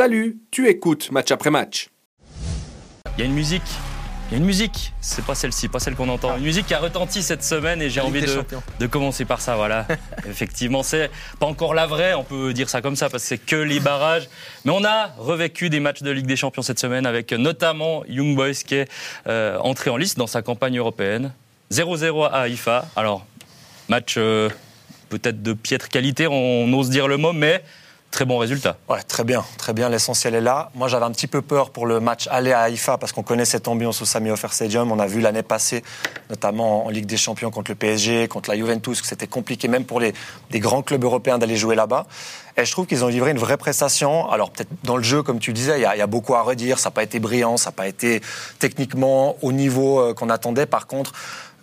Salut, tu écoutes match après match. Il y a une musique. Il y a une musique, c'est pas celle-ci, pas celle qu'on entend. Une musique qui a retenti cette semaine et j'ai envie de, de, commencer par ça. Voilà. Effectivement, c'est pas encore la vraie, on peut dire ça comme ça parce que c'est que les barrages. Mais on a revécu des matchs de Ligue des Champions cette semaine avec notamment Young Boys qui est euh, entré en liste dans sa campagne européenne. 0-0 à Haïfa. Alors, match euh, peut-être de piètre qualité, on ose dire le mot, mais Très bon résultat. Ouais, très bien, très bien. L'essentiel est là. Moi, j'avais un petit peu peur pour le match aller à Haïfa parce qu'on connaît cette ambiance au Sami Ofer Stadium. On a vu l'année passée, notamment en Ligue des Champions contre le PSG, contre la Juventus, que c'était compliqué même pour les, grands clubs européens d'aller jouer là-bas. Et je trouve qu'ils ont livré une vraie prestation. Alors peut-être dans le jeu, comme tu disais, il y, a, beaucoup à redire. Ça n'a pas été brillant, ça n'a pas été techniquement au niveau euh, qu'on attendait. Par contre,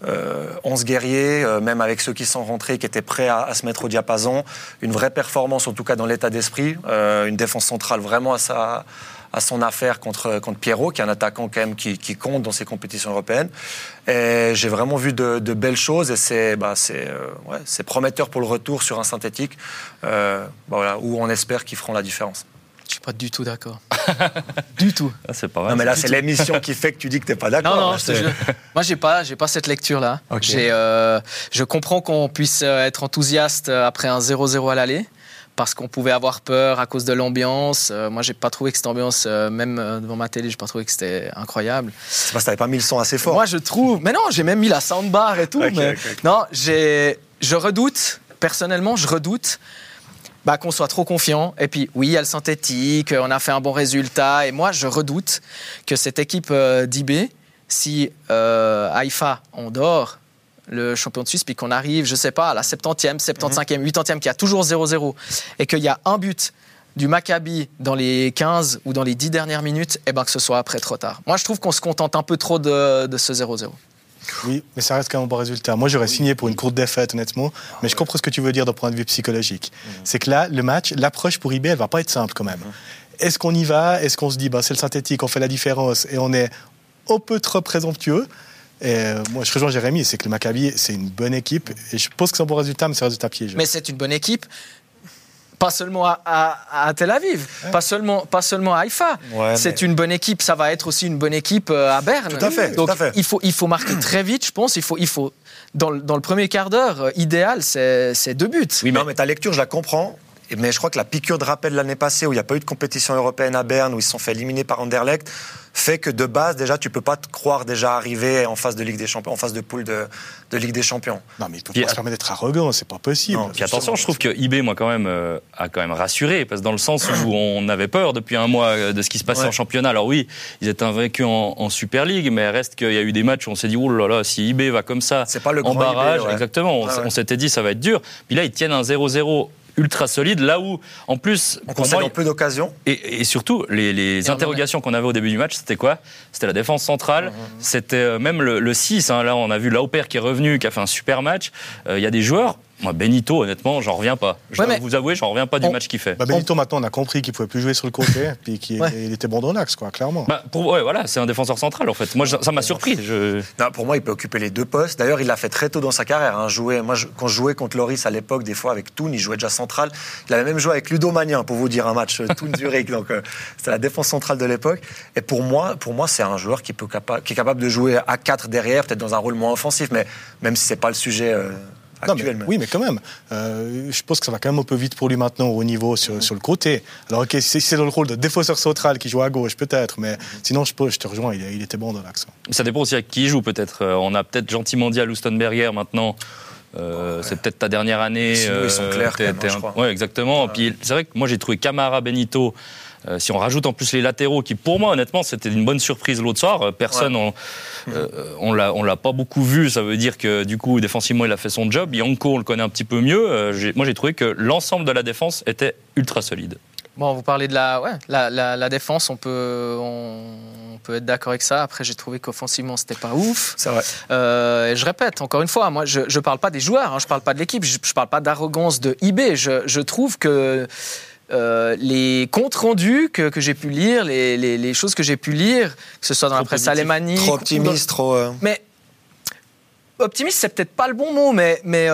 11 euh, guerriers, euh, même avec ceux qui sont rentrés, qui étaient prêts à, se mettre au diapason. Une vraie performance, en tout cas dans l'état d'esprit. Euh, une défense centrale vraiment à, sa, à son affaire contre, contre Pierrot, qui est un attaquant quand même qui, compte dans ces compétitions européennes. J'ai vraiment vu de, belles choses et c'est bah, ouais, prometteur pour le retour sur un synthétique bah, où on espère qu'ils feront la différence. Je suis pas du tout d'accord. du tout. Ah, c'est pas vrai. Non, mais là, c'est l'émission qui fait que tu dis que tu n'es pas d'accord. Non, non, moi, j'ai pas, j'ai pas cette lecture-là. Euh, je comprends qu'on puisse euh, être enthousiaste après un 0-0 à l'aller. Parce qu'on pouvait avoir peur à cause de l'ambiance. Euh, moi, j'ai pas trouvé que cette ambiance, même devant ma télé, j'ai pas trouvé que c'était incroyable. C'est parce que t'avais pas mis le son assez fort. Moi, je trouve. Mais non, j'ai même mis la soundbar et tout. mais... Non, j'ai. Je redoute. Personnellement, je redoute bah, qu'on soit trop confiant. Et puis, oui, il y a le synthétique, on a fait un bon résultat. Et moi, je redoute que cette équipe euh, d'IB, si euh, Haïfa, on dort, le champion de Suisse, puis qu'on arrive, je sais pas, à la 70e, 75e, 80e, qui a toujours 0-0, et qu'il y a un but du Maccabi dans les 15 ou dans les 10 dernières minutes, et eh ben que ce soit après trop tard. Moi, je trouve qu'on se contente un peu trop de, de ce 0-0. Oui, mais ça reste quand même un bon résultat. Moi, j'aurais signé pour une courte défaite, honnêtement. Mais je comprends ce que tu veux dire d'un point de vue psychologique. Mhm. C'est que là, le match, l'approche pour IB, elle va pas être simple quand même. Mhm. Est-ce qu'on y va? Est-ce qu'on se dit, bah, c'est le synthétique, on fait la différence et on est un peu trop présomptueux? Et euh, moi, je rejoins Jérémy, c'est que le Maccabi, c'est une bonne équipe. Et je pense que c'est un bon résultat, mais c'est un résultat piégé. Mais c'est une bonne équipe pas seulement à, Tel Aviv, pas seulement pas seulement à Haïfa. c'est une bonne équipe. Ça va être aussi une bonne équipe euh, à Berne. Tout à fait. Donc tout à fait. il faut il faut marquer très vite. Je pense. Il faut il faut dans le, dans le premier quart d'heure euh, idéal, c'est deux buts. Oui, mais... Non, mais ta lecture, je la comprends. Mais je crois que la piqûre de rappel l'année passée, où il n'y a pas eu de compétition européenne à Berne, où ils se sont fait éliminer par Anderlecht, fait que de base, déjà, tu peux pas te croire déjà arriver en phase de Ligue des Champions, en phase de poule de, de Ligue des Champions. Non, mais il peut pas se permettre d'être arrogant, c'est pas possible. puis attention, je trouve que IB, moi, quand même, euh, a quand même rassuré, parce que dans le sens où on avait peur depuis un mois euh, de ce qui se passait en championnat. Alors oui, ils étaient invaincus en, Super League, mais reste qu'il y a eu des matchs où on s'est dit, oh là là, si IB va comme ça, pas le en barrage, exactement, on s'était dit, ça va être dur. Puis là, ils tiennent un 0-0 ultra solide, là où, en plus, on concède en peu d'occasions. Et, surtout, les, interrogations qu'on avait au début du match, c'était quoi? C'était la défense centrale, mmh, mmh. c'était euh, même le, 6. Hein. là, on a vu Lauper qui est revenu, qui a fait un super match. Euh, il y a des joueurs moi, Benito, honnêtement, j'en reviens pas. Je dois vous avouer, j'en reviens pas du match qu'il fait. Bah, Benito, maintenant, on a compris qu'il pouvait plus jouer sur le côté, puis qu'il était bon dans l'axe, quoi, clairement. Bah, pour, ouais, voilà, c'est un défenseur central, en fait. Moi, ça m'a surpris. Je... Non, pour moi, il peut occuper les deux postes. D'ailleurs, il l'a fait très tôt dans sa carrière. Hein, jouer, moi, quand je jouais contre Loris à l'époque, des fois avec Toon, il jouait déjà central. Il avait même joué avec Ludo Magnin, pour vous dire un match euh, Toon Zurich. Donc, euh, c'était la défense centrale de l'époque. Et pour moi, pour moi, c'est un joueur qui, peut qui est capable de jouer à 4 derrière, peut-être dans un rôle moins offensif, mais même si c'est pas le sujet. Euh, oui, mais quand même. Euh, je pense que ça va quand même un peu vite pour lui maintenant au niveau sur, le côté. Alors, ok, si c'est dans le rôle de défenseur central qui joue à gauche, peut-être, mais sinon, je, je te rejoins, il, était bon dans l'action. Ça dépend aussi à qui il joue, peut-être. Euh, on a peut-être gentiment dit à Lustenberger maintenant. Euh, c'est peut-être ta dernière année. ils sont clairs, quand même, hein, Ouais, exactement. Puis c'est vrai que moi j'ai trouvé Camara Benito euh, si on rajoute en plus les latéraux, qui pour moi honnêtement c'était une bonne surprise l'autre soir, euh, personne on, euh, on l'a on l'a pas beaucoup vu, ça veut dire que du coup défensivement il a fait son job. Yanko on le connaît un petit peu mieux. moi j'ai trouvé que l'ensemble de la défense était ultra solide. Bon, vous parlez de la, ouais, la, la, défense, on peut, on, peut être d'accord avec ça. Après, j'ai trouvé qu'offensivement, c'était pas ouf. C'est vrai. je répète, encore une fois, moi, je ne parle pas des joueurs, hein, je parle pas de l'équipe, je, ne parle pas d'arrogance de IB. Je, je trouve que euh, les comptes rendus que, que j'ai pu lire, les, les, les, choses que j'ai pu lire, que ce soit dans la presse alémanique. Trop optimiste, trop. Euh, Mais optimiste, c'est peut-être pas le bon mot, mais. mais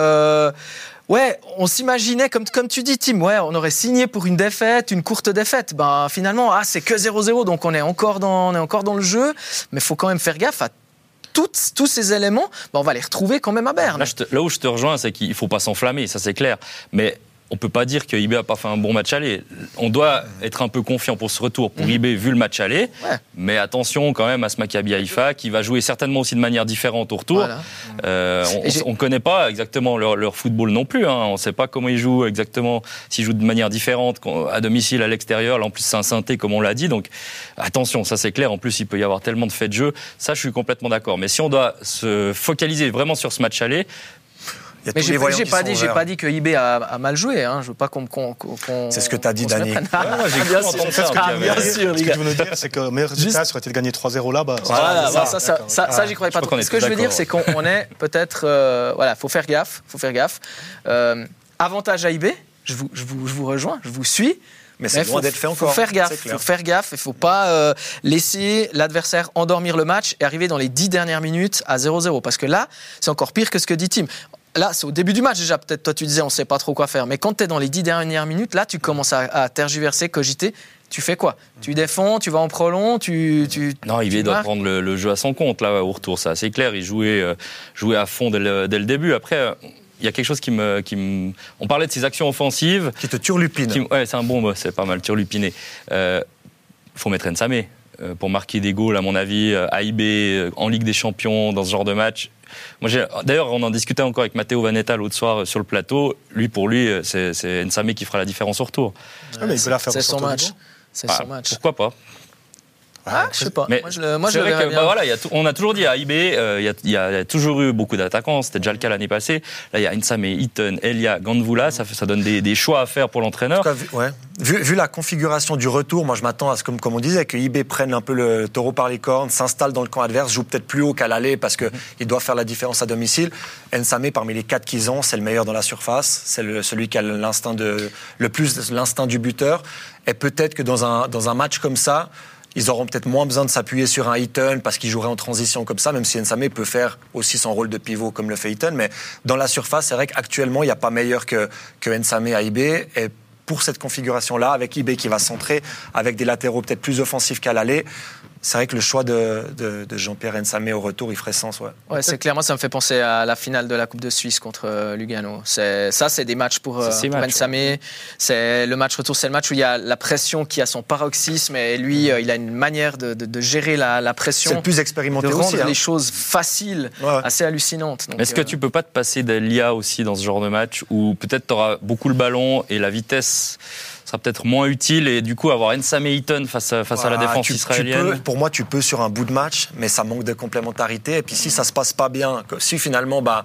Ouais, on s'imaginait, comme, comme tu dis, Tim, ouais, on aurait signé pour une défaite, une courte défaite. Ben, finalement, ah, c'est que 0-0, donc on est, encore dans, on est encore dans le jeu. Mais il faut quand même faire gaffe à tous ces éléments. Ben, on va les retrouver quand même à Berne. Là, là où je te rejoins, c'est qu'il ne faut pas s'enflammer, ça c'est clair. Mais on peut pas dire que IB a pas fait un bon match aller. On doit être un peu confiant pour ce retour pour. IB vu le match aller. Mais attention quand même à ce Maccabi Haïfa qui va jouer certainement aussi de manière différente au retour. Euh, on ne connaît pas exactement leur, football non plus. Hein. On ne sait pas comment ils jouent exactement, s'ils jouent de manière différente à domicile, à l'extérieur. Là en plus c'est un synthé comme on l'a dit. Donc attention, ça c'est clair. En plus il peut y avoir tellement de faits de jeu. Ça je suis complètement d'accord. Mais si on doit se focaliser vraiment sur ce match aller, mais j'ai pas, dit, j'ai pas dit que IB a, mal joué. Hein. Je veux pas qu'on. c'est ce que tu as dit, Dani. j'ai bien, sûr. bien sûr. Ce que tu veux nous dire, c'est que le meilleur résultat, ça aurait été de gagner 3-0 là-bas? Voilà, ça, ça, ça, ça j'y croyais pas trop. Ce que je veux dire, c'est qu'on est peut-être. Euh, voilà, faut faire gaffe. Faut faire gaffe. Euh, avantage à IB. Je vous, je vous, je vous rejoins. Je vous suis. Mais c'est loin d'être fait encore. Faut faire gaffe. Faut faire gaffe. Il faut pas euh, laisser l'adversaire endormir le match et arriver dans les 10 dernières minutes à 0-0. Parce que là, c'est encore pire que ce que dit Tim là, c'est au début du match déjà. Peut-être toi, tu disais, on ne sait pas trop quoi faire. Mais quand tu es dans les dix dernières minutes, là, tu commences à, tergiverser, cogiter. Tu fais quoi? Tu défends, tu vas en prolong, tu, tu Non, il doit prendre le, jeu à son compte là au retour, ça c'est clair. Il jouait, euh, jouait à fond dès le, début. Après, euh, il y a quelque chose qui me, qui me, On parlait de ses actions offensives. Qui te turlupine. Qui... Ouais, c'est un bon mot, c'est pas mal, turlupiné. Il euh, faut mettre Nsamé pour marquer des goals, à mon avis, à IB, en Ligue des Champions, dans ce genre de match. Moi, d'ailleurs, on en discutait encore avec Matteo Vanetta l'autre soir euh, sur le plateau. Lui, pour lui, euh, c'est Nsame qui fera la différence au retour. Ah, mais il peut la faire C'est son match. C'est son match. Pourquoi pas ah, je sais pas. Mais moi, je, vrai que, bah, voilà, on a toujours dit à IB, euh, il y, a toujours eu beaucoup d'attaquants. C'était déjà le cas l'année passée. Là, il y a Insame, Eaton, Elia, Gandvula. Ça, ça donne des, choix à faire pour l'entraîneur. Ouais. Vu, vu, la configuration du retour, moi, je m'attends à ce que, comme on disait, que IB prenne un peu le taureau par les cornes, s'installe dans le camp adverse, joue peut-être plus haut qu'à l'aller parce qu'il mm-hmm. doit faire la différence à domicile. Nsame, parmi les quatre qu'ils ont, c'est le meilleur dans la surface. C'est celui qui a l'instinct de, le plus l'instinct du buteur. Et peut-être que dans un, dans un match comme ça, ils auront peut-être moins besoin de s'appuyer sur un Eaton parce qu'ils joueraient en transition comme ça, même si Nsame peut faire aussi son rôle de pivot comme le fait Eaton. Mais dans la surface, c'est vrai qu'actuellement, il n'y a pas meilleur que, que Nsame à. Et pour cette configuration-là, avec IB qui va centrer, avec des latéraux peut-être plus offensifs qu'à l'aller, c'est vrai que le choix de, Jean-Pierre Nsamé au retour, il ferait sens. Ouais, ouais c'est clair. Moi, ça me fait penser à la finale de la Coupe de Suisse contre euh, Lugano. Ça, c'est des matchs pour, euh, Nsamé. C'est le match retour, c'est le match où il y a la pression qui a son paroxysme et lui, euh, il a une manière de, gérer la, pression. C'est plus expérimenté de rendre hein. les choses faciles, assez hallucinantes. Est-ce que tu peux pas te passer d'Elia aussi dans ce genre de match où peut-être tu auras beaucoup le ballon et la vitesse sera peut-être moins utile et du coup avoir Ensame Eaton face, à, face à la défense israélienne. pour moi, tu peux sur un bout de match, mais ça manque de complémentarité. Et puis si ça se passe pas bien, si finalement, bah,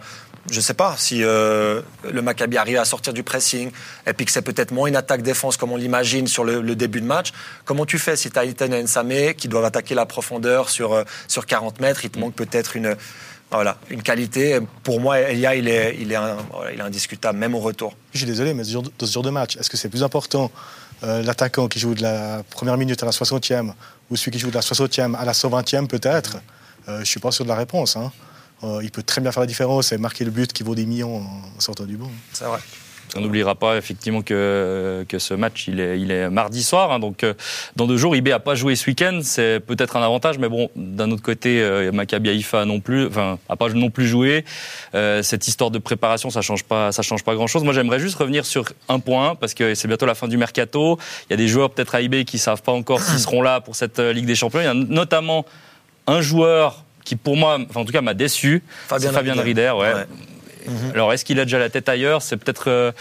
je sais pas si euh, le Maccabi arrive à sortir du pressing et puis que c'est peut-être moins une attaque-défense comme on l'imagine sur le, début de match. Comment tu fais si tu as Eaton et Nsame qui doivent attaquer la profondeur sur, euh, sur 40 mètres? Il te manque peut-être une, voilà, une qualité. Pour moi, Elia, il est, il est, il est indiscutable, même au retour. Je suis désolé, mais dans ce genre de match, est-ce que c'est plus important euh, l'attaquant qui joue de la première minute à la 60e ou celui qui joue de la 60e à la 120e peut-être? Euh, Je ne suis pas sûr de la réponse. Hein. Euh, il peut très bien faire la différence et marquer le but qui vaut des millions en sortant du banc. C'est vrai. On n'oubliera pas effectivement que, que ce match, il est, il est mardi soir. Hein, donc, euh, dans deux jours, IB n'a pas joué ce week-end. C'est peut-être un avantage, mais bon, d'un autre côté, euh, Maccabi Haïfa non plus, enfin, n'a pas non plus joué. Euh, cette histoire de préparation, ça change pas, ça change pas grand-chose. Moi, j'aimerais juste revenir sur un point parce que c'est bientôt la fin du mercato. Il y a des joueurs peut-être à IB qui savent pas encore s'ils seront là pour cette Ligue des Champions. Il y a notamment un joueur qui, pour moi, enfin, en tout cas, m'a déçu. Fabien, Fabien Rieder, ouais. Mhm. Alors, est-ce qu'il a déjà la tête ailleurs? C'est peut-être euh,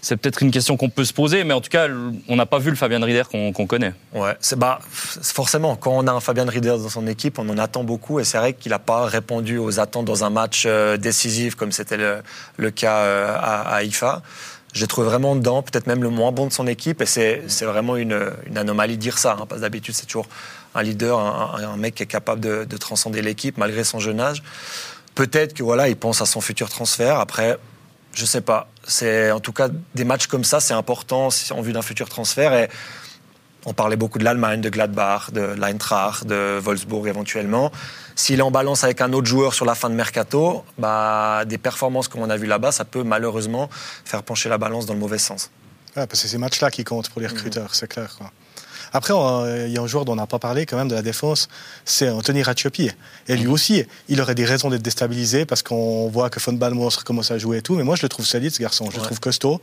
c'est peut-être une question qu'on peut se poser, mais en tout cas, on n'a pas vu le Fabien Rieder qu'on connaît. Ouais, bah forcément quand on a un Fabien Rieder dans son équipe, on en attend beaucoup, et c'est vrai qu'il n'a pas répondu aux attentes dans un match euh, décisif comme c'était le, cas euh, à, à IFA. J'ai trouvé vraiment dedans, peut-être même le moins bon de son équipe, et c'est vraiment une, anomalie de dire ça, hein, parce que d'habitude c'est toujours un leader, un, mec qui est capable de transcender l'équipe malgré son jeune âge. Peut-être que voilà, il pense à son futur transfert. Après, je sais pas. C'est en tout cas des matchs comme ça, c'est important en vue d'un futur transfert. Et On parlait beaucoup de l'Allemagne, de Gladbach, de l'Eintracht, de Wolfsburg éventuellement. S'il est en balance avec un autre joueur sur la fin de mercato, bah, des performances comme on a vu là-bas, ça peut malheureusement faire pencher la balance dans le mauvais sens. Ouais, parce que c'est ces matchs-là qui comptent pour les recruteurs, c'est clair. Quoi. Après, il y a un joueur dont on n'a pas parlé quand même de la défense, c'est Anthony Ratiopi. Et lui aussi, il aurait des raisons d'être déstabilisé parce qu'on voit que Von Balmos recommence à jouer et tout. Mais moi, je le trouve solide, ce garçon. Je le trouve costaud.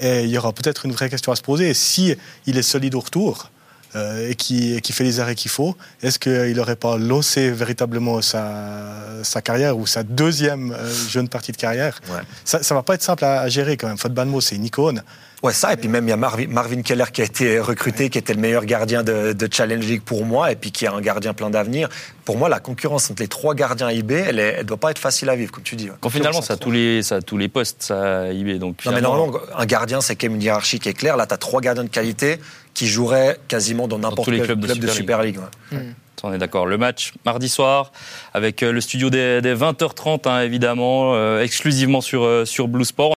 Et il y aura peut-être une vraie question à se poser. Si il est solide au retour, euh, et, qui, qui, fait les arrêts qu'il faut, est-ce qu'il n'aurait pas lancé véritablement sa, sa, carrière ou sa deuxième euh, jeune partie de carrière? Ça ne va pas être simple à, gérer quand même. Fod Banmo, c'est une icône. Ouais, ça. Et puis même, il y a Marvin, Keller qui a été recruté, qui était le meilleur gardien de, de, Challenge League pour moi, et puis qui est un gardien plein d'avenir. Pour moi, la concurrence entre les trois gardiens IB, elle ne doit pas être facile à vivre, comme tu dis. Quand finalement, ça a, tous les, ça tous les postes, ça, IB. Donc, non, mais normalement, un gardien, c'est quand même une hiérarchie qui est claire. Là, tu as trois gardiens de qualité qui joueraient quasiment dans n'importe quel club de, Super League. Hmm. On est d'accord. Le match mardi soir avec euh, le studio des, 20h30 hein, évidemment, euh, exclusivement sur, euh, sur Blue Sport.